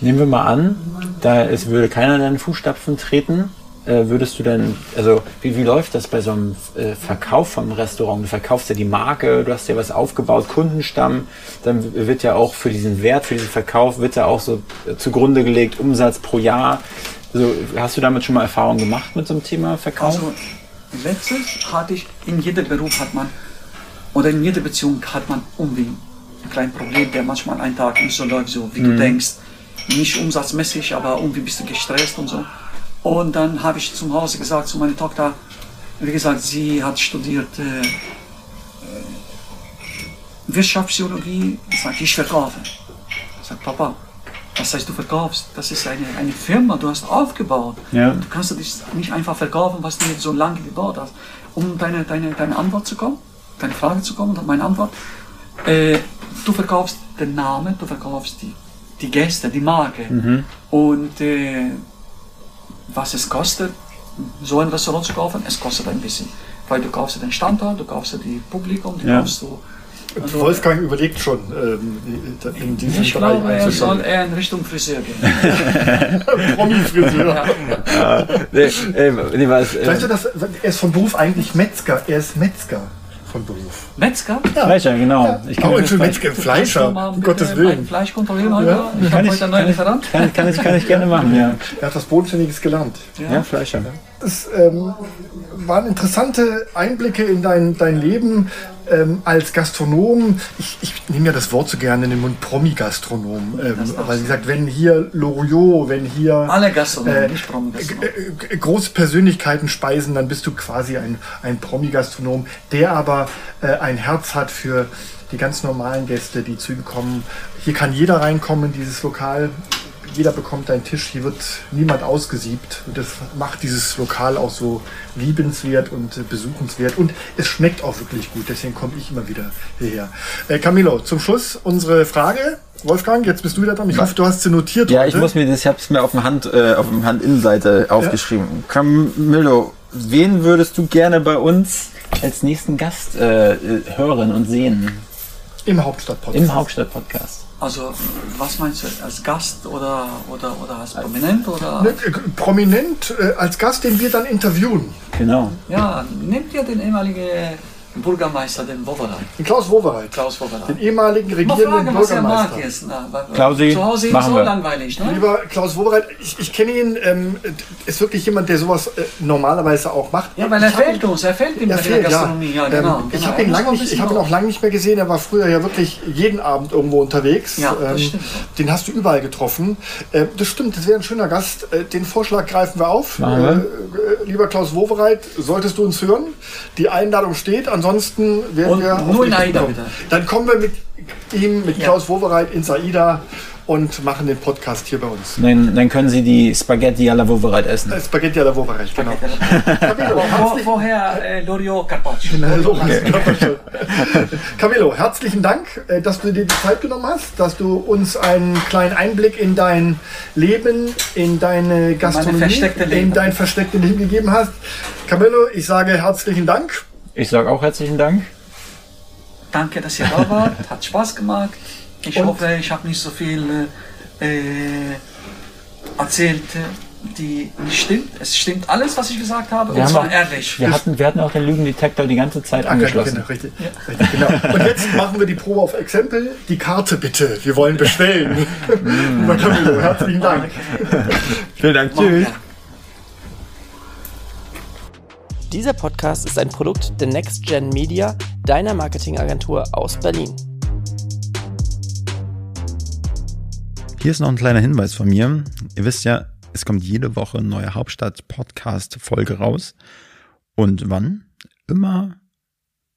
Nehmen wir mal an, da es würde keiner in deinen Fußstapfen treten, äh, würdest du dann, also wie, wie läuft das bei so einem äh, Verkauf vom Restaurant? Du verkaufst ja die Marke, du hast ja was aufgebaut, Kundenstamm, dann wird ja auch für diesen Wert, für diesen Verkauf, wird ja auch so äh, zugrunde gelegt, Umsatz pro Jahr. Also, hast du damit schon mal Erfahrung gemacht mit so einem Thema Verkauf? Also letztes hatte ich, in jedem Beruf hat man, oder in jeder Beziehung hat man irgendwie ein kleines Problem, der manchmal einen Tag nicht so läuft, so wie du denkst. Nicht umsatzmäßig, aber irgendwie bist du gestresst und so. Und dann habe ich zum Hause gesagt zu meiner Tochter, wie gesagt, sie hat studiert äh, äh, Wirtschaftspsychologie. Ich sage, ich verkaufe. Ich sage, Papa, was heißt du verkaufst? Das ist eine, eine Firma, du hast aufgebaut. Ja. Du kannst dich nicht einfach verkaufen, was du jetzt so lange gebaut hast. Um deine, deine, deine Antwort zu kommen, deine Frage zu kommen, meine Antwort. Äh, du verkaufst den Namen, du verkaufst die, die Gäste, die Marke. Und äh, was es kostet, so ein Restaurant zu kaufen, es kostet ein bisschen. Weil du kaufst den Standort, du kaufst die Publikum, du Ja. kaufst du. Also, Wolfgang überlegt schon, ähm, in diesen ich Bereich glaube, er soll eher in Richtung Friseur gehen. Promi-Friseur. Ja. nee, äh, nee, was, äh, Weißt du, dass, er ist von Beruf eigentlich Metzger. Er ist Metzger von Beruf. Metzger? Fleischer, genau. Ich kann Oh, das Metzger, Fleischer, mal um Gottes Willen. Fleisch kontrollieren heute? Ja. Ich Kann habe ich- heute einen neuen Lieferant. kann, kann, ich, kann ich gerne machen, ja. Er hat was Bodenständiges gelernt. Ja, Fleischer. Das ähm, waren interessante Einblicke in dein, dein Leben ähm, als Gastronom. Ich, ich nehme ja das Wort so gerne in den Mund, Promi-Gastronom. Ähm, weil, wie gesagt, wenn hier Loriot, wenn hier Alle Gastronomen, Äh, nicht Promi-Gastronomen. äh, äh, große Persönlichkeiten speisen, dann bist du quasi ein, ein Promi-Gastronom, der aber äh, ein Herz hat für die ganz normalen Gäste, die zu ihm kommen. Hier kann jeder reinkommen in dieses Lokal. Jeder bekommt einen Tisch, hier wird niemand ausgesiebt. Und das macht dieses Lokal auch so liebenswert und äh, besuchenswert. Und es schmeckt auch wirklich gut, deswegen komme ich immer wieder hierher. Äh, Camilo, zum Schluss unsere Frage. Wolfgang, jetzt bist du wieder dran. Ich hoffe, du hast sie notiert. Ja, heute. ich muss mir das, ich habe es mir auf dem Hand, äh, auf dem Handinnenseite aufgeschrieben. Camillo, Wen würdest du gerne bei uns als nächsten Gast äh, äh, hören und sehen Im Hauptstadtpodcast. im Hauptstadt-Podcast? Also, was meinst du, als Gast oder, oder, oder als Prominent? Oder? Ne, Prominent äh, als Gast, den wir dann interviewen. Genau. Ja, nehmt ihr den ehemaligen Bürgermeister, den Wowereit. Den Klaus Wowereit. Klaus Wowereit. Den ehemaligen Mal regierenden fragen, was er mag Bürgermeister. jetzt. Na, Klausi, zu Hause ist machen so wir. langweilig, ne? Lieber Klaus Wowereit, ich, ich kenne ihn, ähm, ist wirklich jemand, der sowas äh, normalerweise auch macht. Ja, weil er ihn- uns, er fehlt in Er der fehlt, ja. Gastronomie. Ja, genau. ähm, ich genau. habe ihn, lang mal nicht, ich hab ihn auch lange nicht mehr gesehen. Er war früher ja wirklich jeden Abend irgendwo unterwegs. Ähm, Ja, das stimmt. Den hast du überall getroffen. Äh, das stimmt, das wäre ein schöner Gast. Äh, den Vorschlag greifen wir auf. Äh, äh, lieber Klaus Wowereit, solltest du uns hören? Die Einladung steht. Ansonsten werden Und wir. nur in AIDA, zukommen. bitte. Dann kommen wir mit ihm, mit Ja. Klaus Wowereit ins AIDA und machen den Podcast hier bei uns. Dann, dann können Sie die Spaghetti alla Wovereit essen. Äh, Spaghetti alla Wowereit, genau. Camillo, Wo, herzlich, woher äh, Loriot Carpaccio? Camillo, herzlichen Dank, äh, dass du dir die Zeit genommen hast, dass du uns einen kleinen Einblick in dein Leben, in deine Gastronomie, in dein verstecktes Leben gegeben hast. Camillo, ich sage herzlichen Dank. Ich sage auch herzlichen Dank. Danke, dass ihr da wart. Hat Spaß gemacht. Ich Und? hoffe, ich habe nicht so viel äh, erzählt, äh, die nicht stimmt. Es stimmt alles, was ich gesagt habe. Wir und zwar auch- ehrlich. Wir hatten, wir hatten auch den Lügendetektor die ganze Zeit Ah, genau, angeschlossen. richtig, richtig, genau. Und jetzt machen wir die Probe auf Exempel. Die Karte bitte. Wir wollen bestellen. Camillo, herzlichen Dank. Vielen Dank. Tschüss. Dieser Podcast ist ein Produkt der Next Gen Media, deiner Marketingagentur aus Berlin. Hier ist noch ein kleiner Hinweis von mir. Ihr wisst ja, es kommt jede Woche eine neue Hauptstadt-Podcast-Folge raus. Und wann? Immer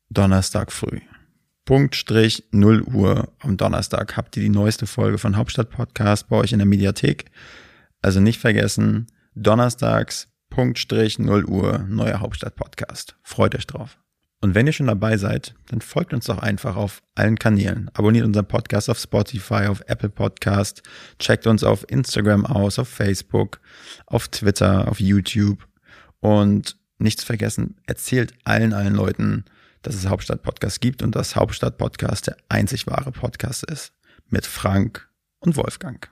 Donnerstag früh. Punkt Strich 0 Uhr am Donnerstag habt ihr die neueste Folge von Hauptstadt Podcast bei euch in der Mediathek. Also nicht vergessen, donnerstags Punkt Strich 0 Uhr neuer Hauptstadt Podcast. Freut euch drauf. Und wenn ihr schon dabei seid, dann folgt uns doch einfach auf allen Kanälen. Abonniert unseren Podcast auf Spotify, auf Apple Podcast, checkt uns auf Instagram aus, auf Facebook, auf Twitter, auf YouTube. Und nichts vergessen, erzählt allen, allen Leuten, dass es Hauptstadt Podcast gibt und dass Hauptstadt Podcast der einzig wahre Podcast ist. Mit Frank und Wolfgang.